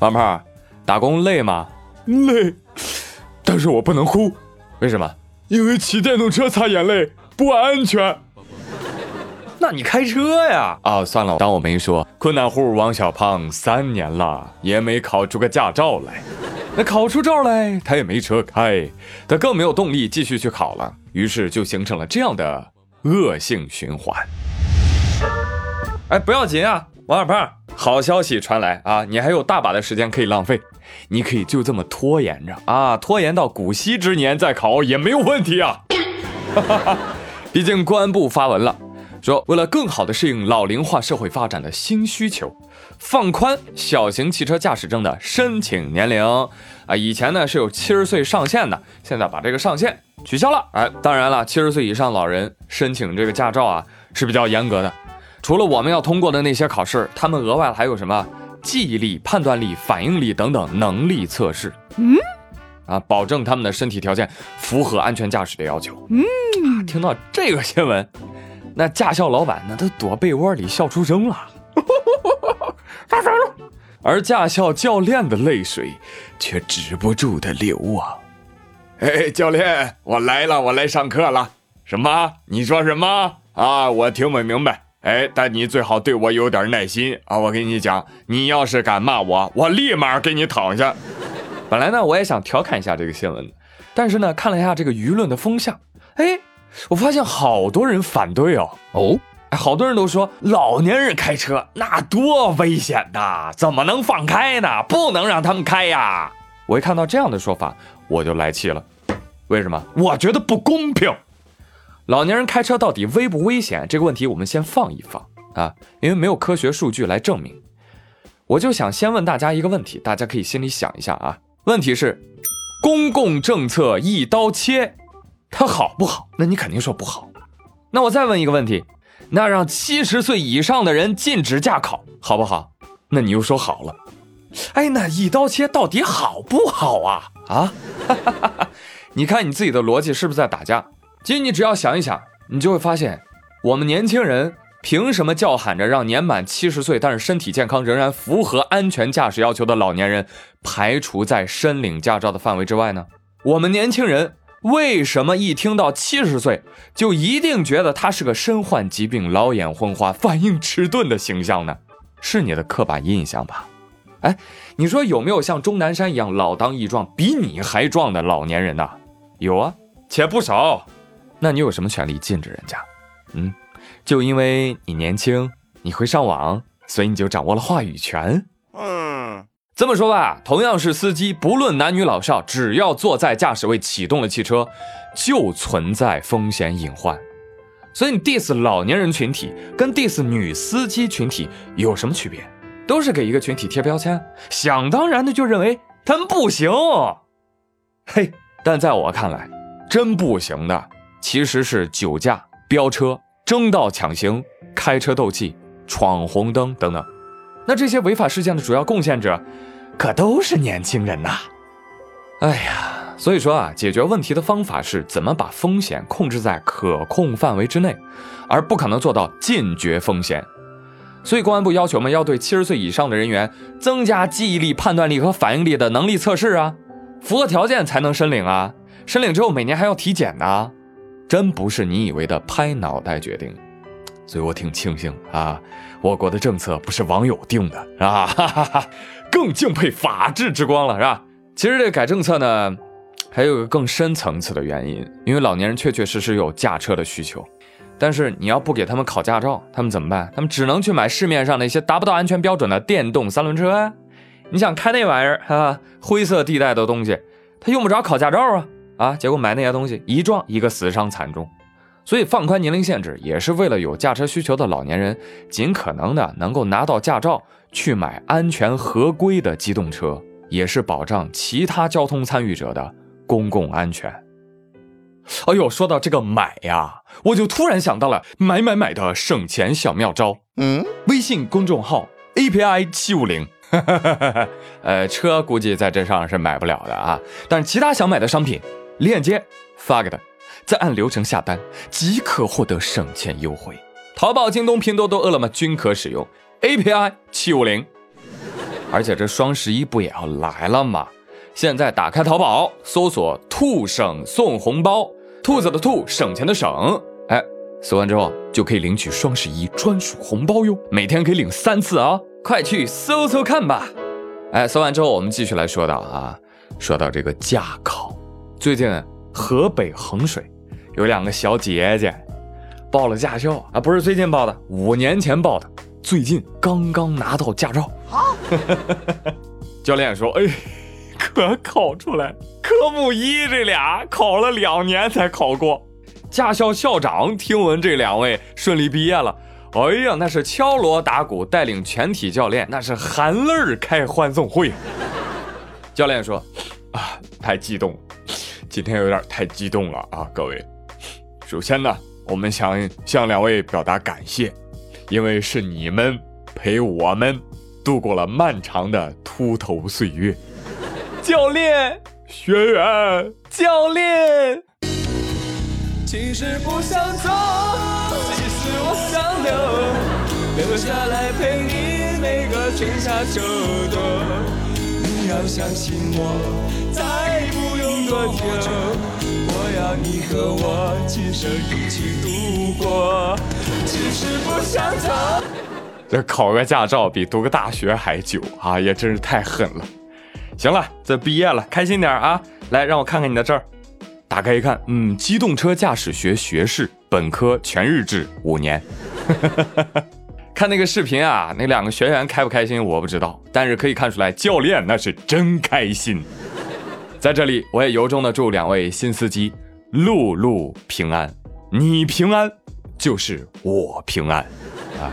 王胖，打工累吗？累，但是我不能哭，为什么？因为骑电动车擦眼泪不安全。那你开车呀？啊，算了，当我没说。困难户王小胖三年了，也没考出个驾照来。那考出照来，他也没车开，他更没有动力继续去考了。于是就形成了这样的恶性循环。哎，不要紧啊，王小胖，好消息传来啊，你还有大把的时间可以浪费，你可以就这么拖延着啊，拖延到古稀之年再考也没有问题啊。毕竟公安部发文了。说，为了更好的适应老龄化社会发展的新需求，放宽小型汽车驾驶证的申请年龄啊，以前呢是有七十岁上限的，现在把这个上限取消了。哎，当然了，七十岁以上老人申请这个驾照啊是比较严格的，除了我们要通过的那些考试，他们额外还有什么记忆力、判断力、反应力等等能力测试。嗯，啊，保证他们的身体条件符合安全驾驶的要求。嗯，听到这个新闻。那驾校老板那都躲被窝里笑出声了，发财了。而驾校教练的泪水却止不住的流啊！哎，教练，我来了，我来上课了。什么？你说什么？啊，我听不明白。哎，但你最好对我有点耐心啊！我跟你讲，你要是敢骂我，我立马给你躺下。本来呢，我也想调侃一下这个新闻，但是呢，看了一下这个舆论的风向，哎。我发现好多人反对哦哦，哎，好多人都说老年人开车那多危险呐，怎么能放开呢？不能让他们开呀！我一看到这样的说法，我就来气了。为什么？我觉得不公平。老年人开车到底危不危险？这个问题我们先放一放啊，因为没有科学数据来证明。我就想先问大家一个问题，大家可以心里想一下啊。问题是，公共政策一刀切。它好不好？那你肯定说不好。那我再问一个问题，那让七十岁以上的人禁止驾考，好不好？那你又说好了。哎，那一刀切到底好不好啊？啊？你看你自己的逻辑是不是在打架？其实你只要想一想，你就会发现，我们年轻人凭什么叫喊着让年满七十岁但是身体健康仍然符合安全驾驶要求的老年人排除在申领驾照的范围之外呢？我们年轻人。为什么一听到七十岁就一定觉得他是个身患疾病、老眼昏花、反应迟钝的形象呢？是你的刻板印象吧？哎，你说有没有像钟南山一样老当益壮、比你还壮的老年人呢？有啊，且不少。那你有什么权利禁止人家？嗯，就因为你年轻，你会上网，所以你就掌握了话语权？嗯这么说吧，同样是司机，不论男女老少，只要坐在驾驶位启动了汽车，就存在风险隐患。所以你 diss 老年人群体跟 diss 女司机群体有什么区别？都是给一个群体贴标签，想当然的就认为他们不行。嘿，但在我看来，真不行的其实是酒驾、飙车、争道抢行、开车斗气、闯红灯等等。那这些违法事件的主要贡献者。可都是年轻人呐，哎呀，所以说啊，解决问题的方法是怎么把风险控制在可控范围之内，而不可能做到禁绝风险。所以公安部要求我们要对七十岁以上的人员增加记忆力、判断力和反应力的能力测试啊，符合条件才能申领啊，申领之后每年还要体检呢，真不是你以为的拍脑袋决定。所以我挺庆幸啊，我国的政策不是网友定的，是吧？哈哈哈。更敬佩法治之光了，是吧？其实这改政策呢，还有个更深层次的原因，因为老年人确确实实有驾车的需求，但是你要不给他们考驾照，他们怎么办？他们只能去买市面上那些达不到安全标准的电动三轮车啊！你想开那玩意儿啊，灰色地带的东西，他用不着考驾照啊啊！结果买那些东西一撞，一个死伤惨重。所以放宽年龄限制，也是为了有驾车需求的老年人尽可能的能够拿到驾照。去买安全合规的机动车，也是保障其他交通参与者的公共安全。哎呦，说到这个买呀，我就突然想到了买买买的省钱小妙招。嗯，微信公众号 API 七五零，呃，车估计在这上是买不了的啊，但是其他想买的商品，链接发给他，再按流程下单，即可获得省钱优惠。淘宝、京东、拼多多、饿了么均可使用。API 七五零，而且这双十一不也要来了吗？现在打开淘宝，搜索“兔省送红包”，兔子的兔，省钱的省。哎，搜完之后就可以领取双十一专属红包哟，每天可以领三次啊！快去搜搜看吧。哎，搜完之后我们继续来说到啊，说到这个驾考，最近河北衡水有两个小姐姐报了驾校啊，不是最近报的，五年前报的。最近刚刚拿到驾照，好。教练说：“哎，可考出来，科目一这俩考了两年才考过。”驾校校长听闻这两位顺利毕业了，哎呀，那是敲锣打鼓，带领全体教练，那是含泪开欢送会。教练说：“啊，太激动，今天有点太激动了啊，各位。首先呢，我们想向两位表达感谢。”因为是你们陪我们度过了漫长的秃头岁月，教练、学员、教练。其实不想走，其实我想留，留下来陪你每个春夏秋冬。你要相信我，再不多久，我要你和我今生一起度过。只是不想走。这考个驾照比读个大学还久啊，也真是太狠了。行了，这毕业了，开心点啊！来，让我看看你的证打开一看，嗯，机动车驾驶学学士，本科全日制五年。看那个视频啊，那两个学员开不开心我不知道，但是可以看出来教练那是真开心。在这里，我也由衷的祝两位新司机路路平安，你平安。就是我平安，啊，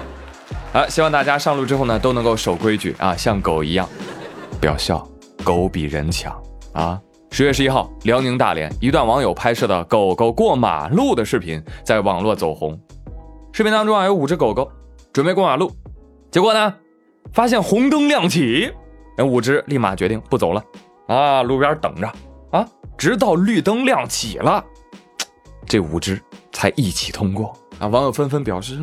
啊，希望大家上路之后呢都能够守规矩啊，像狗一样，不要笑，狗比人强啊。十月十一号，辽宁大连一段网友拍摄的狗狗过马路的视频在网络走红。视频当中啊有五只狗狗准备过马路，结果呢发现红灯亮起，那五只立马决定不走了啊，路边等着啊，直到绿灯亮起了，这五只才一起通过。啊！网友纷纷表示：“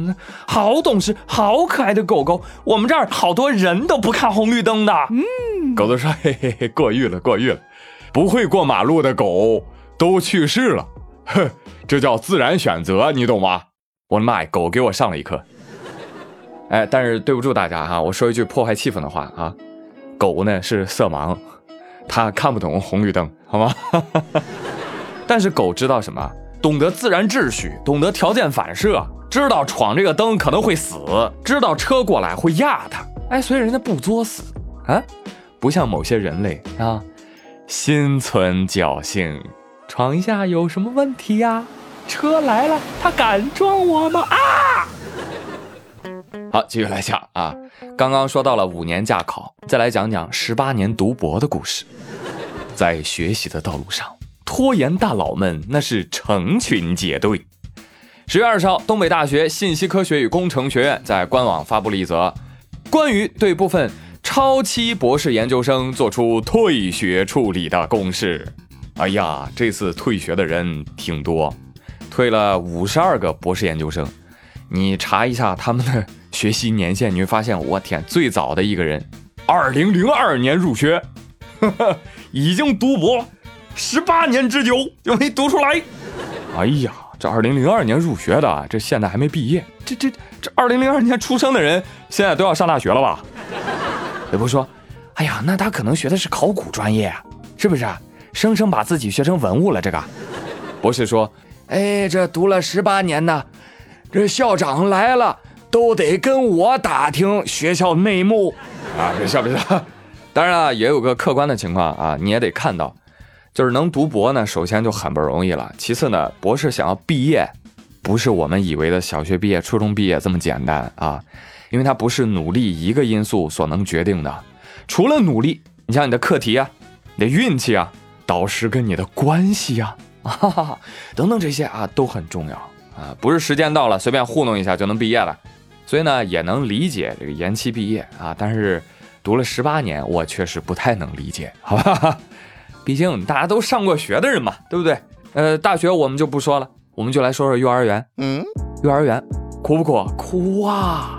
好懂事，好可爱的狗狗，我们这儿好多人都不看红绿灯的。”嗯，狗子说：“嘿嘿嘿，过誉了，过誉了。不会过马路的狗都去世了，哼，这叫自然选择，你懂吗？”我的妈呀，狗给我上了一课。哎，但是对不住大家哈，我说一句破坏气氛的话啊，狗呢是色盲，它看不懂红绿灯，好吗？但是狗知道什么？懂得自然秩序，懂得条件反射，知道闯这个灯可能会死，知道车过来会压他，哎，所以人家不作死啊，不像某些人类啊，心存侥幸，闯一下有什么问题呀？车来了，他敢撞我吗？啊！好，继续来讲啊，刚刚说到了五年驾考，再来讲讲十八年读博的故事，在学习的道路上。拖延大佬们那是成群结队。十月二十号，东北大学信息科学与工程学院在官网发布了一则关于对部分超期博士研究生做出退学处理的公示。哎呀，这次退学的人挺多，退了五十二个博士研究生。你查一下他们的学习年限，你会发现，我天，最早的一个人，二零零二年入学，呵 呵已经读博。十八年之久就没读出来。哎呀，这二零零二年入学的，这现在还没毕业。这这这二零零二年出生的人，现在都要上大学了吧？也不说，哎呀，那他可能学的是考古专业啊，是不是？生生把自己学成文物了。这个博士说，哎，这读了十八年呢，这校长来了都得跟我打听学校内幕啊。别笑别笑。当然啊，也有个客观的情况啊，你也得看到。就是能读博呢，首先就很不容易了。其次呢，博士想要毕业，不是我们以为的小学毕业、初中毕业这么简单啊，因为它不是努力一个因素所能决定的。除了努力，你像你的课题啊、你的运气啊、导师跟你的关系啊，啊 等等这些啊都很重要啊，不是时间到了随便糊弄一下就能毕业了。所以呢，也能理解这个延期毕业啊，但是读了十八年，我确实不太能理解，好吧？毕竟大家都上过学的人嘛，对不对？呃，大学我们就不说了，我们就来说说幼儿园。嗯，幼儿园苦不苦？苦啊！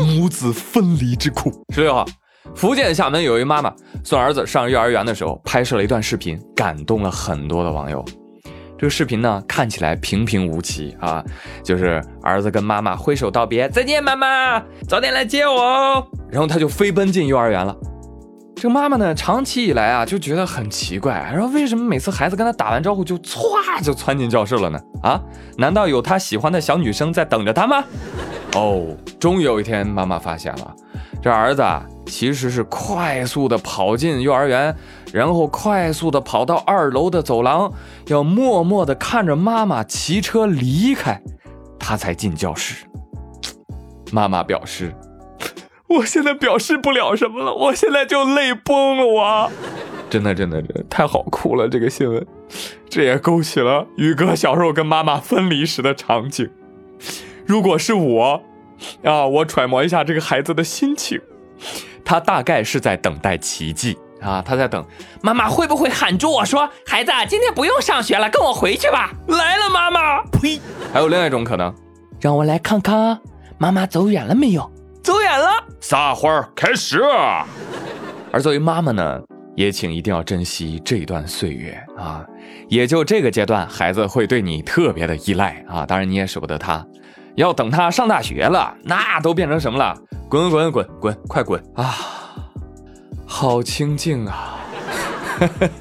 母子分离之苦。十六号，福建厦门有一妈妈送儿子上幼儿园的时候，拍摄了一段视频，感动了很多的网友。这个视频呢，看起来平平无奇啊，就是儿子跟妈妈挥手道别，再见妈妈，早点来接我哦。然后他就飞奔进幼儿园了。这个妈妈呢，长期以来啊就觉得很奇怪，说为什么每次孩子跟他打完招呼就歘就窜进教室了呢？啊，难道有他喜欢的小女生在等着他吗？哦，终于有一天，妈妈发现了，这儿子啊其实是快速的跑进幼儿园。然后快速的跑到二楼的走廊，要默默的看着妈妈骑车离开，他才进教室。妈妈表示：“我现在表示不了什么了，我现在就泪崩了。”我真的真的真的太好哭了，这个新闻，这也勾起了宇哥小时候跟妈妈分离时的场景。如果是我，啊，我揣摩一下这个孩子的心情，他大概是在等待奇迹。啊，他在等妈妈会不会喊住我说：“孩子，今天不用上学了，跟我回去吧。”来了，妈妈。呸！还有另外一种可能，让我来看看妈妈走远了没有？走远了。撒欢开始。而作为妈妈呢，也请一定要珍惜这段岁月啊！也就这个阶段，孩子会对你特别的依赖啊。当然你也舍不得他，要等他上大学了，那都变成什么了？滚滚滚滚，快滚啊！好清静啊，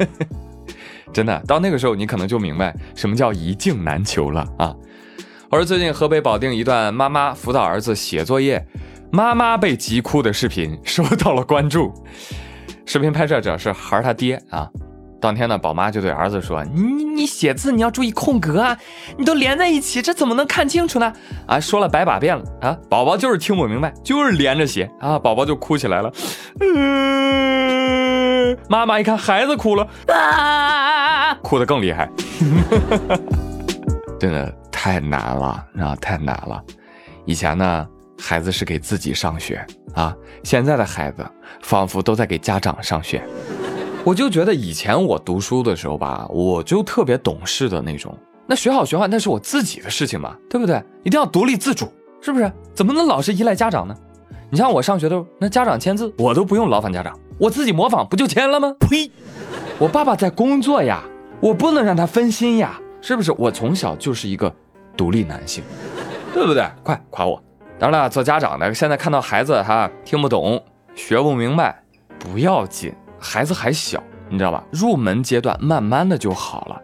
真的，到那个时候你可能就明白什么叫一镜难求了啊。而最近河北保定一段妈妈辅导儿子写作业，妈妈被急哭的视频 受到了关注。视频拍摄者是孩儿他爹啊。当天呢，宝妈就对儿子说：“你你写字你要注意空格啊，你都连在一起，这怎么能看清楚呢？”啊，说了百把遍了啊，宝宝就是听不明白，就是连着写啊，宝宝就哭起来了。嗯，妈妈一看孩子哭了啊，哭得更厉害，真的太难了啊，太难了。以前呢，孩子是给自己上学啊，现在的孩子仿佛都在给家长上学。我就觉得以前我读书的时候吧，我就特别懂事的那种。那学好学坏那是我自己的事情嘛，对不对？一定要独立自主，是不是？怎么能老是依赖家长呢？你像我上学的时候，那家长签字我都不用劳烦家长，我自己模仿不就签了吗？呸！我爸爸在工作呀，我不能让他分心呀，是不是？我从小就是一个独立男性，对不对？快夸我！当然了，做家长的现在看到孩子哈听不懂、学不明白，不要紧。孩子还小，你知道吧？入门阶段，慢慢的就好了。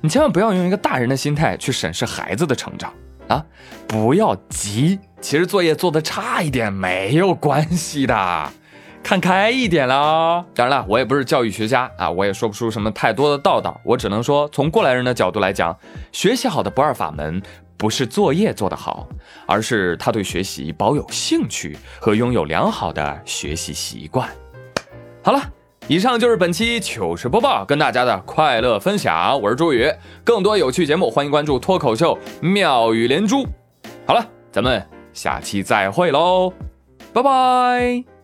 你千万不要用一个大人的心态去审视孩子的成长啊！不要急，其实作业做的差一点没有关系的，看开一点啦。当然了，我也不是教育学家啊，我也说不出什么太多的道道。我只能说，从过来人的角度来讲，学习好的不二法门不是作业做得好，而是他对学习保有兴趣和拥有良好的学习习惯。好了。以上就是本期糗事播报，跟大家的快乐分享。我是朱宇，更多有趣节目，欢迎关注脱口秀妙语连珠。好了，咱们下期再会喽，拜拜。